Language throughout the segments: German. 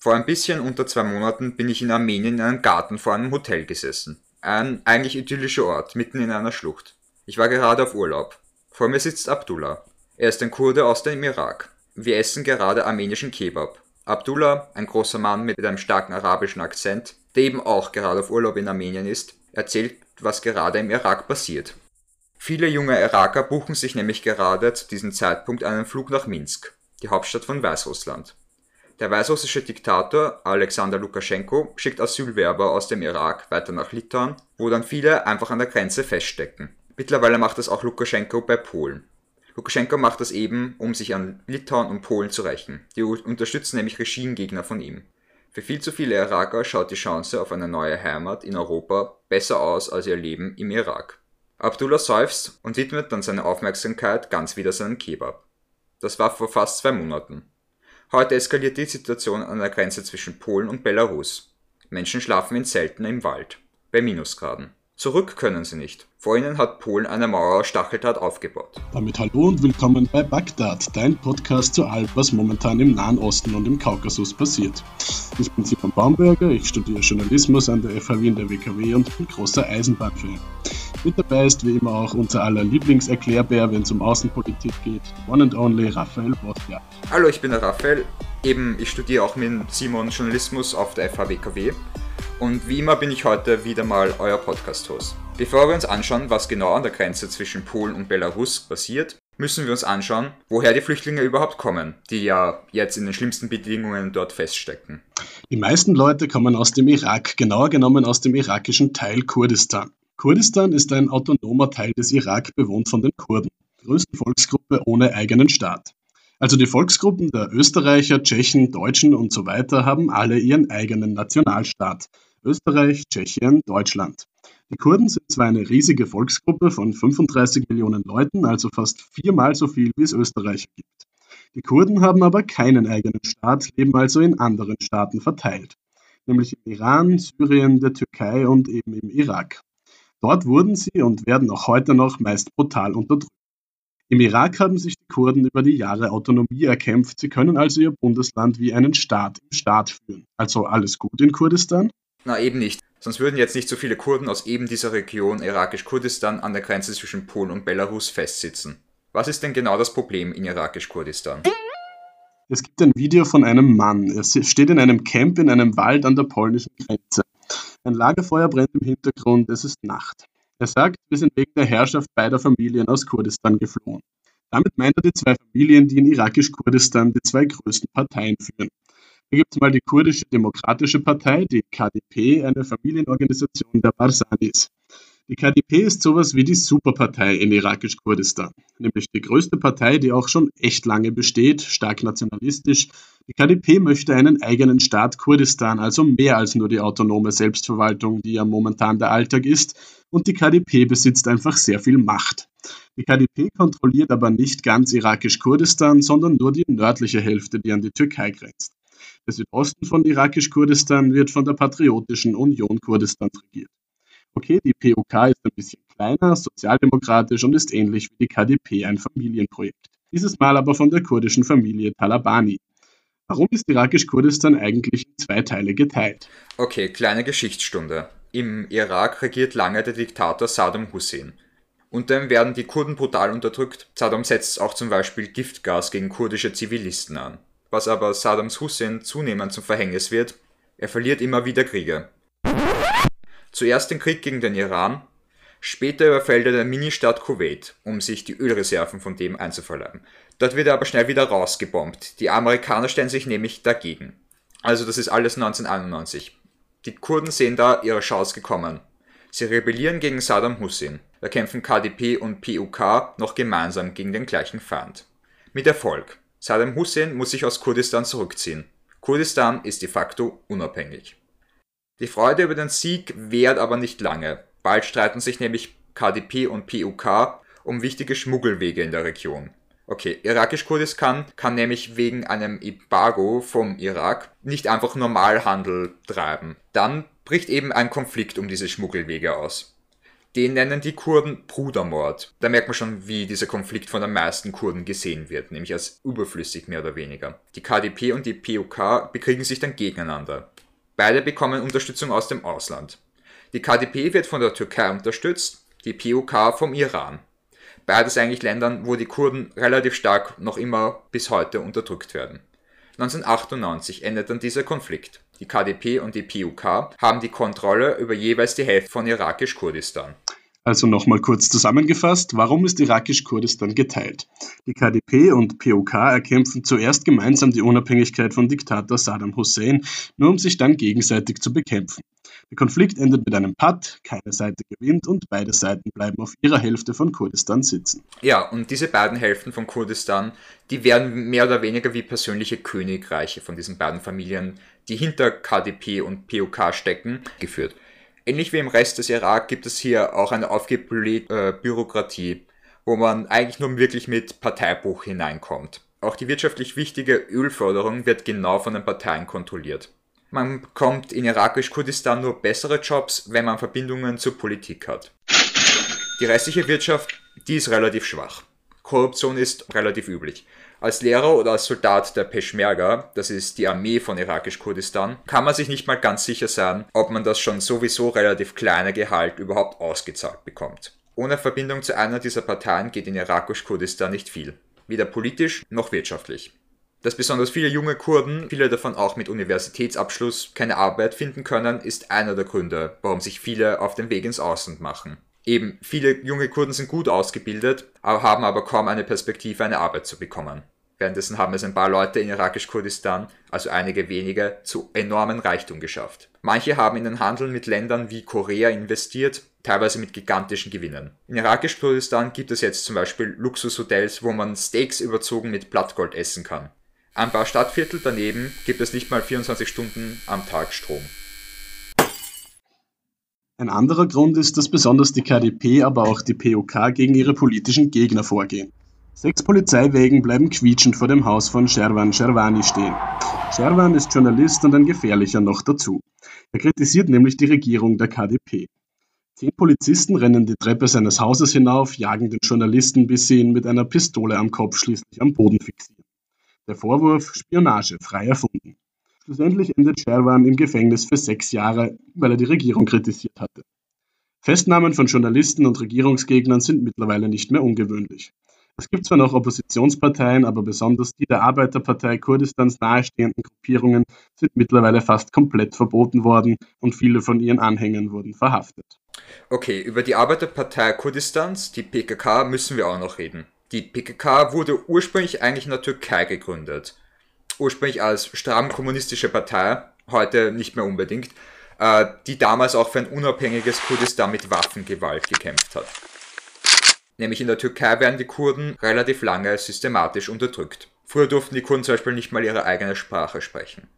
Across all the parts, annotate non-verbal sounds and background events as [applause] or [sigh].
Vor ein bisschen unter zwei Monaten bin ich in Armenien in einem Garten vor einem Hotel gesessen. Ein eigentlich idyllischer Ort, mitten in einer Schlucht. Ich war gerade auf Urlaub. Vor mir sitzt Abdullah. Er ist ein Kurde aus dem Irak. Wir essen gerade armenischen Kebab. Abdullah, ein großer Mann mit einem starken arabischen Akzent, der eben auch gerade auf Urlaub in Armenien ist, erzählt, was gerade im Irak passiert. Viele junge Iraker buchen sich nämlich gerade zu diesem Zeitpunkt einen Flug nach Minsk, die Hauptstadt von Weißrussland. Der weißrussische Diktator Alexander Lukaschenko schickt Asylwerber aus dem Irak weiter nach Litauen, wo dann viele einfach an der Grenze feststecken. Mittlerweile macht das auch Lukaschenko bei Polen. Lukaschenko macht das eben, um sich an Litauen und Polen zu rächen. Die unterstützen nämlich Regimegegner von ihm. Für viel zu viele Iraker schaut die Chance auf eine neue Heimat in Europa besser aus als ihr Leben im Irak. Abdullah seufzt und widmet dann seine Aufmerksamkeit ganz wieder seinem Kebab. Das war vor fast zwei Monaten. Heute eskaliert die Situation an der Grenze zwischen Polen und Belarus. Menschen schlafen in Zelten im Wald, bei Minusgraden. Zurück können sie nicht. Vor ihnen hat Polen eine Mauer aus Stacheldraht aufgebaut. Damit hallo und willkommen bei Bagdad, dein Podcast zu allem, was momentan im Nahen Osten und im Kaukasus passiert. Ich bin Simon Baumberger, ich studiere Journalismus an der FH Wien der WKW und bin großer Eisenbahnfan. Mit dabei ist wie immer auch unser aller Lieblingserklärbär, wenn es um Außenpolitik geht, one and only Raphael Bostia. Hallo, ich bin der Raphael. Eben, ich studiere auch mit Simon Journalismus auf der FH WKW. Und wie immer bin ich heute wieder mal euer Podcast-Host. Bevor wir uns anschauen, was genau an der Grenze zwischen Polen und Belarus passiert, müssen wir uns anschauen, woher die Flüchtlinge überhaupt kommen, die ja jetzt in den schlimmsten Bedingungen dort feststecken. Die meisten Leute kommen aus dem Irak, genauer genommen aus dem irakischen Teil Kurdistan. Kurdistan ist ein autonomer Teil des Irak, bewohnt von den Kurden, größte Volksgruppe ohne eigenen Staat. Also die Volksgruppen der Österreicher, Tschechen, Deutschen und so weiter haben alle ihren eigenen Nationalstaat. Österreich, Tschechien, Deutschland. Die Kurden sind zwar eine riesige Volksgruppe von 35 Millionen Leuten, also fast viermal so viel wie es Österreicher gibt. Die Kurden haben aber keinen eigenen Staat, leben also in anderen Staaten verteilt, nämlich im Iran, Syrien, der Türkei und eben im Irak. Dort wurden sie und werden auch heute noch meist brutal unterdrückt. Im Irak haben sich die Kurden über die Jahre Autonomie erkämpft. Sie können also ihr Bundesland wie einen Staat im Staat führen. Also alles gut in Kurdistan? Na eben nicht. Sonst würden jetzt nicht so viele Kurden aus eben dieser Region irakisch-Kurdistan an der Grenze zwischen Polen und Belarus festsitzen. Was ist denn genau das Problem in irakisch-Kurdistan? Es gibt ein Video von einem Mann. Er steht in einem Camp in einem Wald an der polnischen Grenze. Ein Lagerfeuer brennt im Hintergrund, es ist Nacht. Er sagt, wir sind wegen der Herrschaft beider Familien aus Kurdistan geflohen. Damit meint er die zwei Familien, die in irakisch-Kurdistan die zwei größten Parteien führen. Hier gibt es mal die kurdische Demokratische Partei, die KDP, eine Familienorganisation der Barsanis. Die KDP ist sowas wie die Superpartei in irakisch-Kurdistan, nämlich die größte Partei, die auch schon echt lange besteht, stark nationalistisch. Die KDP möchte einen eigenen Staat Kurdistan, also mehr als nur die autonome Selbstverwaltung, die ja momentan der Alltag ist, und die KDP besitzt einfach sehr viel Macht. Die KDP kontrolliert aber nicht ganz irakisch-Kurdistan, sondern nur die nördliche Hälfte, die an die Türkei grenzt. Der Südosten von irakisch-Kurdistan wird von der Patriotischen Union Kurdistans regiert. Okay, die POK ist ein bisschen kleiner, sozialdemokratisch und ist ähnlich wie die KDP ein Familienprojekt. Dieses Mal aber von der kurdischen Familie Talabani. Warum ist irakisch-Kurdistan eigentlich in zwei Teile geteilt? Okay, kleine Geschichtsstunde. Im Irak regiert lange der Diktator Saddam Hussein. Unter ihm werden die Kurden brutal unterdrückt. Saddam setzt auch zum Beispiel Giftgas gegen kurdische Zivilisten an. Was aber Saddams Hussein zunehmend zum Verhängnis wird, er verliert immer wieder Kriege. Zuerst den Krieg gegen den Iran, später überfällt er die Ministadt Kuwait, um sich die Ölreserven von dem einzuverleiben. Dort wird er aber schnell wieder rausgebombt. Die Amerikaner stellen sich nämlich dagegen. Also das ist alles 1991. Die Kurden sehen da ihre Chance gekommen. Sie rebellieren gegen Saddam Hussein. Da kämpfen KDP und PUK noch gemeinsam gegen den gleichen Feind. Mit Erfolg. Saddam Hussein muss sich aus Kurdistan zurückziehen. Kurdistan ist de facto unabhängig. Die Freude über den Sieg währt aber nicht lange. Bald streiten sich nämlich KDP und PUK um wichtige Schmuggelwege in der Region. Okay, irakisch-Kurdistan kann nämlich wegen einem Embargo vom Irak nicht einfach normal Handel treiben. Dann bricht eben ein Konflikt um diese Schmuggelwege aus. Den nennen die Kurden Brudermord. Da merkt man schon, wie dieser Konflikt von den meisten Kurden gesehen wird, nämlich als überflüssig mehr oder weniger. Die KDP und die PUK bekriegen sich dann gegeneinander. Beide bekommen Unterstützung aus dem Ausland. Die KDP wird von der Türkei unterstützt, die PUK vom Iran. Beides eigentlich Ländern, wo die Kurden relativ stark noch immer bis heute unterdrückt werden. 1998 endet dann dieser Konflikt. Die KDP und die PUK haben die Kontrolle über jeweils die Hälfte von irakisch-Kurdistan. Also nochmal kurz zusammengefasst, warum ist irakisch-Kurdistan geteilt? Die KDP und POK erkämpfen zuerst gemeinsam die Unabhängigkeit von Diktator Saddam Hussein, nur um sich dann gegenseitig zu bekämpfen. Der Konflikt endet mit einem Patt, keine Seite gewinnt und beide Seiten bleiben auf ihrer Hälfte von Kurdistan sitzen. Ja, und diese beiden Hälften von Kurdistan, die werden mehr oder weniger wie persönliche Königreiche von diesen beiden Familien, die hinter KDP und POK stecken, geführt. Ähnlich wie im Rest des Irak gibt es hier auch eine aufgeblähte äh, Bürokratie, wo man eigentlich nur wirklich mit Parteibuch hineinkommt. Auch die wirtschaftlich wichtige Ölförderung wird genau von den Parteien kontrolliert. Man bekommt in irakisch-Kurdistan nur bessere Jobs, wenn man Verbindungen zur Politik hat. Die restliche Wirtschaft, die ist relativ schwach. Korruption ist relativ üblich. Als Lehrer oder als Soldat der Peschmerga, das ist die Armee von irakisch-Kurdistan, kann man sich nicht mal ganz sicher sein, ob man das schon sowieso relativ kleine Gehalt überhaupt ausgezahlt bekommt. Ohne Verbindung zu einer dieser Parteien geht in irakisch-Kurdistan nicht viel. Weder politisch noch wirtschaftlich. Dass besonders viele junge Kurden, viele davon auch mit Universitätsabschluss, keine Arbeit finden können, ist einer der Gründe, warum sich viele auf den Weg ins Ausland machen. Eben, viele junge Kurden sind gut ausgebildet, haben aber kaum eine Perspektive, eine Arbeit zu bekommen. Währenddessen haben es ein paar Leute in irakisch-Kurdistan, also einige wenige, zu enormen Reichtum geschafft. Manche haben in den Handel mit Ländern wie Korea investiert, teilweise mit gigantischen Gewinnen. In irakisch-Kurdistan gibt es jetzt zum Beispiel Luxushotels, wo man Steaks überzogen mit Blattgold essen kann. Ein paar Stadtviertel daneben gibt es nicht mal 24 Stunden am Tag Strom. Ein anderer Grund ist, dass besonders die KDP, aber auch die POK gegen ihre politischen Gegner vorgehen. Sechs Polizeiwägen bleiben quietschend vor dem Haus von Sherwan Sherwani stehen. Sherwan ist Journalist und ein gefährlicher noch dazu. Er kritisiert nämlich die Regierung der KDP. Zehn Polizisten rennen die Treppe seines Hauses hinauf, jagen den Journalisten, bis sie ihn mit einer Pistole am Kopf schließlich am Boden fixieren. Der Vorwurf Spionage frei erfunden. Schlussendlich endet Sherwan im Gefängnis für sechs Jahre, weil er die Regierung kritisiert hatte. Festnahmen von Journalisten und Regierungsgegnern sind mittlerweile nicht mehr ungewöhnlich. Es gibt zwar noch Oppositionsparteien, aber besonders die der Arbeiterpartei Kurdistans nahestehenden Gruppierungen sind mittlerweile fast komplett verboten worden und viele von ihren Anhängern wurden verhaftet. Okay, über die Arbeiterpartei Kurdistans, die PKK, müssen wir auch noch reden. Die PKK wurde ursprünglich eigentlich in der Türkei gegründet ursprünglich als stramm kommunistische Partei, heute nicht mehr unbedingt, äh, die damals auch für ein unabhängiges Kurdistan mit Waffengewalt gekämpft hat. Nämlich in der Türkei werden die Kurden relativ lange systematisch unterdrückt. Früher durften die Kurden zum Beispiel nicht mal ihre eigene Sprache sprechen.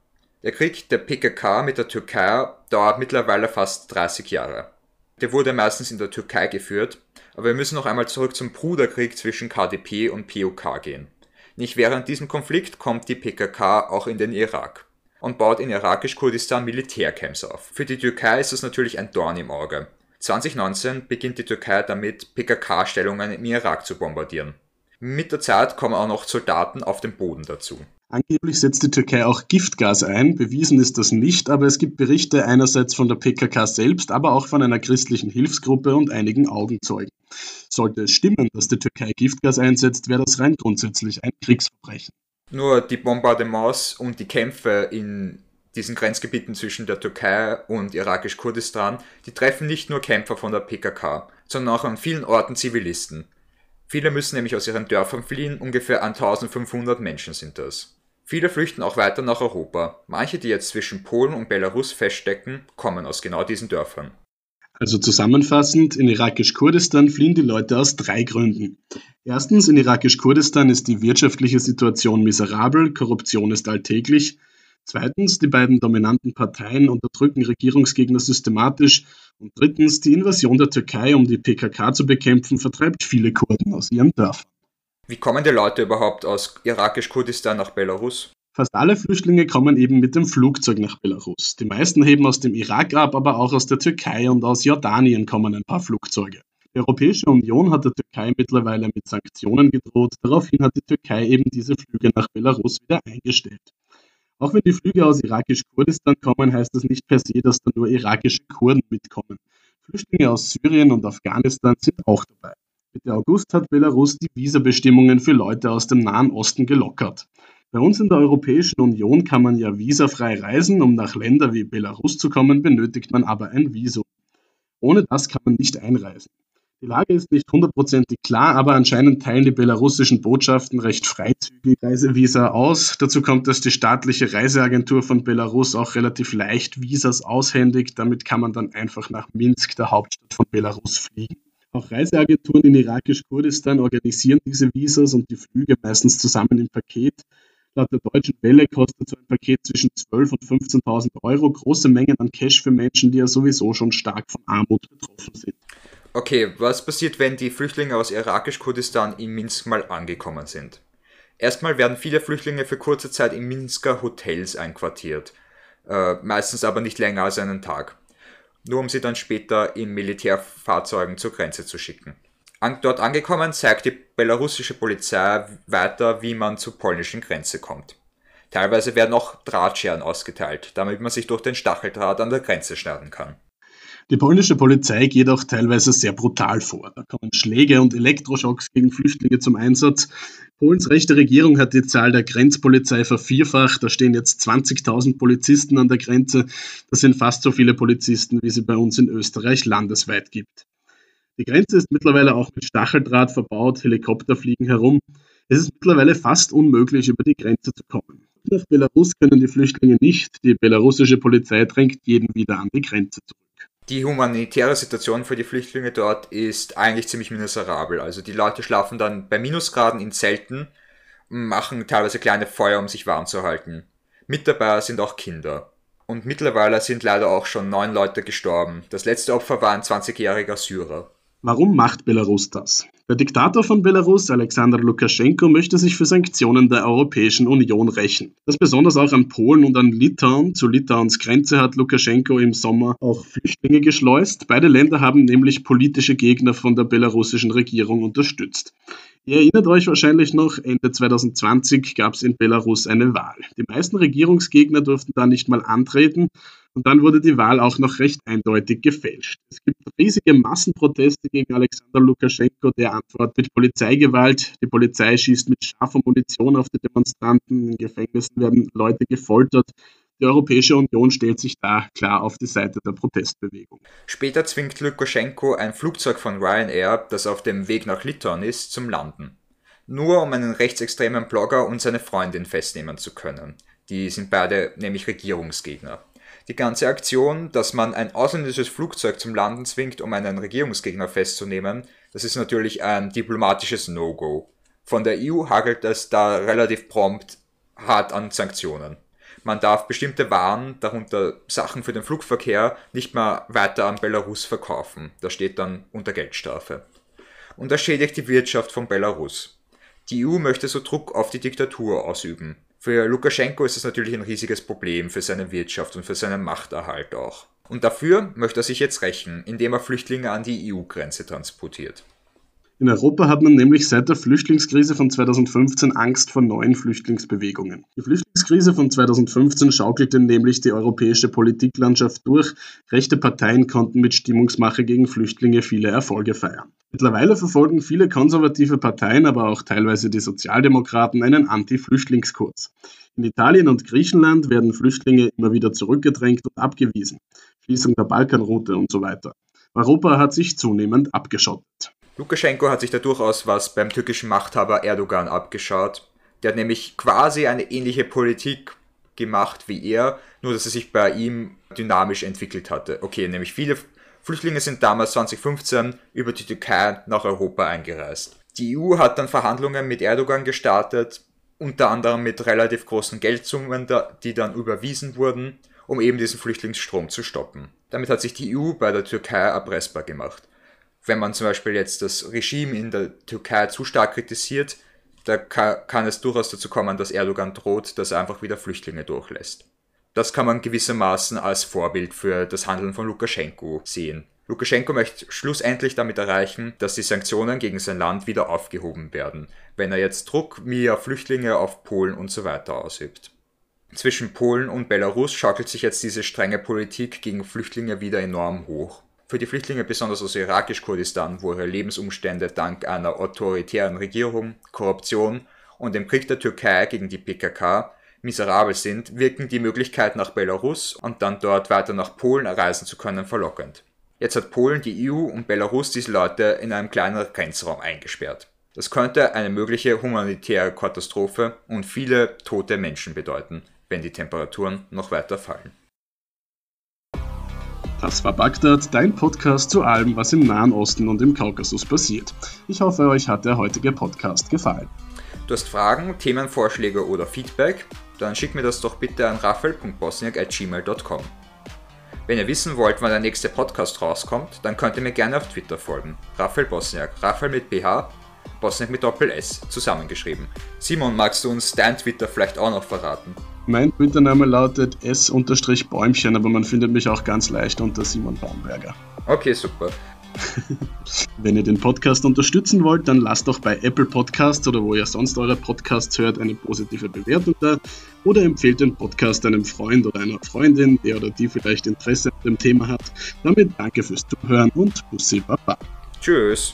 Der Krieg der PKK mit der Türkei dauert mittlerweile fast 30 Jahre. Der wurde meistens in der Türkei geführt, aber wir müssen noch einmal zurück zum Bruderkrieg zwischen KDP und POK gehen. Nicht während diesem Konflikt kommt die PKK auch in den Irak und baut in irakisch-Kurdistan Militärcamps auf. Für die Türkei ist das natürlich ein Dorn im Auge. 2019 beginnt die Türkei damit, PKK-Stellungen im Irak zu bombardieren. Mit der Zeit kommen auch noch Soldaten auf dem Boden dazu. Angeblich setzt die Türkei auch Giftgas ein. Bewiesen ist das nicht, aber es gibt Berichte einerseits von der PKK selbst, aber auch von einer christlichen Hilfsgruppe und einigen Augenzeugen. Sollte es stimmen, dass die Türkei Giftgas einsetzt, wäre das rein grundsätzlich ein Kriegsverbrechen. Nur die Bombardements und die Kämpfe in diesen Grenzgebieten zwischen der Türkei und irakisch-Kurdistan, die treffen nicht nur Kämpfer von der PKK, sondern auch an vielen Orten Zivilisten. Viele müssen nämlich aus ihren Dörfern fliehen, ungefähr 1500 Menschen sind das. Viele flüchten auch weiter nach Europa. Manche, die jetzt zwischen Polen und Belarus feststecken, kommen aus genau diesen Dörfern. Also zusammenfassend, in irakisch-Kurdistan fliehen die Leute aus drei Gründen. Erstens, in irakisch-Kurdistan ist die wirtschaftliche Situation miserabel, Korruption ist alltäglich. Zweitens, die beiden dominanten Parteien unterdrücken Regierungsgegner systematisch. Und drittens, die Invasion der Türkei, um die PKK zu bekämpfen, vertreibt viele Kurden aus ihren Dörfern. Wie kommen die Leute überhaupt aus irakisch-Kurdistan nach Belarus? Fast alle Flüchtlinge kommen eben mit dem Flugzeug nach Belarus. Die meisten heben aus dem Irak ab, aber auch aus der Türkei und aus Jordanien kommen ein paar Flugzeuge. Die Europäische Union hat der Türkei mittlerweile mit Sanktionen gedroht. Daraufhin hat die Türkei eben diese Flüge nach Belarus wieder eingestellt. Auch wenn die Flüge aus irakisch-Kurdistan kommen, heißt das nicht per se, dass da nur irakische Kurden mitkommen. Flüchtlinge aus Syrien und Afghanistan sind auch dabei. Mitte August hat Belarus die Visabestimmungen für Leute aus dem Nahen Osten gelockert. Bei uns in der Europäischen Union kann man ja visafrei reisen, um nach Ländern wie Belarus zu kommen, benötigt man aber ein Visum. Ohne das kann man nicht einreisen. Die Lage ist nicht hundertprozentig klar, aber anscheinend teilen die belarussischen Botschaften recht freizügig Reisevisa aus. Dazu kommt, dass die staatliche Reiseagentur von Belarus auch relativ leicht Visas aushändigt. Damit kann man dann einfach nach Minsk, der Hauptstadt von Belarus, fliegen. Auch Reiseagenturen in irakisch-Kurdistan organisieren diese Visas und die Flüge meistens zusammen im Paket. Laut der Deutschen Welle kostet so ein Paket zwischen 12.000 und 15.000 Euro. Große Mengen an Cash für Menschen, die ja sowieso schon stark von Armut betroffen sind. Okay, was passiert, wenn die Flüchtlinge aus irakisch-Kurdistan in Minsk mal angekommen sind? Erstmal werden viele Flüchtlinge für kurze Zeit in Minsker Hotels einquartiert, äh, meistens aber nicht länger als einen Tag, nur um sie dann später in Militärfahrzeugen zur Grenze zu schicken. An, dort angekommen zeigt die belarussische Polizei weiter, wie man zur polnischen Grenze kommt. Teilweise werden auch Drahtscheren ausgeteilt, damit man sich durch den Stacheldraht an der Grenze schneiden kann. Die polnische Polizei geht auch teilweise sehr brutal vor. Da kommen Schläge und Elektroschocks gegen Flüchtlinge zum Einsatz. Polens rechte Regierung hat die Zahl der Grenzpolizei vervierfacht. Da stehen jetzt 20.000 Polizisten an der Grenze. Das sind fast so viele Polizisten, wie sie bei uns in Österreich landesweit gibt. Die Grenze ist mittlerweile auch mit Stacheldraht verbaut, Helikopter fliegen herum. Es ist mittlerweile fast unmöglich, über die Grenze zu kommen. Nach Belarus können die Flüchtlinge nicht. Die belarussische Polizei drängt jeden wieder an die Grenze zurück. Die humanitäre Situation für die Flüchtlinge dort ist eigentlich ziemlich miserabel. Also die Leute schlafen dann bei Minusgraden in Zelten, machen teilweise kleine Feuer, um sich warm zu halten. Mit dabei sind auch Kinder. Und mittlerweile sind leider auch schon neun Leute gestorben. Das letzte Opfer war ein 20-jähriger Syrer. Warum macht Belarus das? Der Diktator von Belarus, Alexander Lukaschenko, möchte sich für Sanktionen der Europäischen Union rächen. Das besonders auch an Polen und an Litauen. Zu Litauens Grenze hat Lukaschenko im Sommer auch Flüchtlinge geschleust. Beide Länder haben nämlich politische Gegner von der belarussischen Regierung unterstützt. Ihr erinnert euch wahrscheinlich noch, Ende 2020 gab es in Belarus eine Wahl. Die meisten Regierungsgegner durften da nicht mal antreten und dann wurde die Wahl auch noch recht eindeutig gefälscht. Es gibt riesige Massenproteste gegen Alexander Lukaschenko, der antwortet mit Polizeigewalt. Die Polizei schießt mit scharfer Munition auf die Demonstranten. In Gefängnissen werden Leute gefoltert. Die Europäische Union stellt sich da klar auf die Seite der Protestbewegung. Später zwingt Lukaschenko ein Flugzeug von Ryanair, das auf dem Weg nach Litauen ist, zum Landen. Nur um einen rechtsextremen Blogger und seine Freundin festnehmen zu können. Die sind beide nämlich Regierungsgegner. Die ganze Aktion, dass man ein ausländisches Flugzeug zum Landen zwingt, um einen Regierungsgegner festzunehmen, das ist natürlich ein diplomatisches No-Go. Von der EU hagelt es da relativ prompt hart an Sanktionen. Man darf bestimmte Waren, darunter Sachen für den Flugverkehr, nicht mehr weiter an Belarus verkaufen. Das steht dann unter Geldstrafe. Und das schädigt die Wirtschaft von Belarus. Die EU möchte so Druck auf die Diktatur ausüben. Für Lukaschenko ist es natürlich ein riesiges Problem für seine Wirtschaft und für seinen Machterhalt auch. Und dafür möchte er sich jetzt rächen, indem er Flüchtlinge an die EU-Grenze transportiert. In Europa hat man nämlich seit der Flüchtlingskrise von 2015 Angst vor neuen Flüchtlingsbewegungen. Die Flüchtlingskrise von 2015 schaukelte nämlich die europäische Politiklandschaft durch. Rechte Parteien konnten mit Stimmungsmache gegen Flüchtlinge viele Erfolge feiern. Mittlerweile verfolgen viele konservative Parteien, aber auch teilweise die Sozialdemokraten einen Anti-Flüchtlingskurs. In Italien und Griechenland werden Flüchtlinge immer wieder zurückgedrängt und abgewiesen. Schließung der Balkanroute und so weiter. Europa hat sich zunehmend abgeschottet. Lukaschenko hat sich da durchaus was beim türkischen Machthaber Erdogan abgeschaut. Der hat nämlich quasi eine ähnliche Politik gemacht wie er, nur dass er sich bei ihm dynamisch entwickelt hatte. Okay, nämlich viele Flüchtlinge sind damals 2015 über die Türkei nach Europa eingereist. Die EU hat dann Verhandlungen mit Erdogan gestartet, unter anderem mit relativ großen Geldsummen, die dann überwiesen wurden, um eben diesen Flüchtlingsstrom zu stoppen. Damit hat sich die EU bei der Türkei erpressbar gemacht wenn man zum Beispiel jetzt das Regime in der Türkei zu stark kritisiert, da kann es durchaus dazu kommen, dass Erdogan droht, dass er einfach wieder Flüchtlinge durchlässt. Das kann man gewissermaßen als Vorbild für das Handeln von Lukaschenko sehen. Lukaschenko möchte schlussendlich damit erreichen, dass die Sanktionen gegen sein Land wieder aufgehoben werden, wenn er jetzt Druck via Flüchtlinge auf Polen und so weiter ausübt. Zwischen Polen und Belarus schaukelt sich jetzt diese strenge Politik gegen Flüchtlinge wieder enorm hoch. Für die Flüchtlinge besonders aus irakisch-Kurdistan, wo ihre Lebensumstände dank einer autoritären Regierung, Korruption und dem Krieg der Türkei gegen die PKK miserabel sind, wirken die Möglichkeit nach Belarus und dann dort weiter nach Polen reisen zu können verlockend. Jetzt hat Polen, die EU und Belarus diese Leute in einem kleineren Grenzraum eingesperrt. Das könnte eine mögliche humanitäre Katastrophe und viele tote Menschen bedeuten, wenn die Temperaturen noch weiter fallen. Das war Bagdad, dein Podcast zu allem, was im Nahen Osten und im Kaukasus passiert. Ich hoffe, euch hat der heutige Podcast gefallen. Du hast Fragen, Themenvorschläge oder Feedback? Dann schick mir das doch bitte an rafael.bosniak.gmail.com. Wenn ihr wissen wollt, wann der nächste Podcast rauskommt, dann könnt ihr mir gerne auf Twitter folgen. Raphael Bosniak, Raphael mit BH, Bosniak mit Doppel S, zusammengeschrieben. Simon, magst du uns dein Twitter vielleicht auch noch verraten? Mein Twitter-Name lautet S-Bäumchen, aber man findet mich auch ganz leicht unter Simon Baumberger. Okay, super. [laughs] Wenn ihr den Podcast unterstützen wollt, dann lasst doch bei Apple Podcasts oder wo ihr sonst eure Podcasts hört eine positive Bewertung da oder empfehlt den Podcast einem Freund oder einer Freundin, der oder die vielleicht Interesse an dem Thema hat. Damit danke fürs Zuhören und Bussi Baba. Tschüss.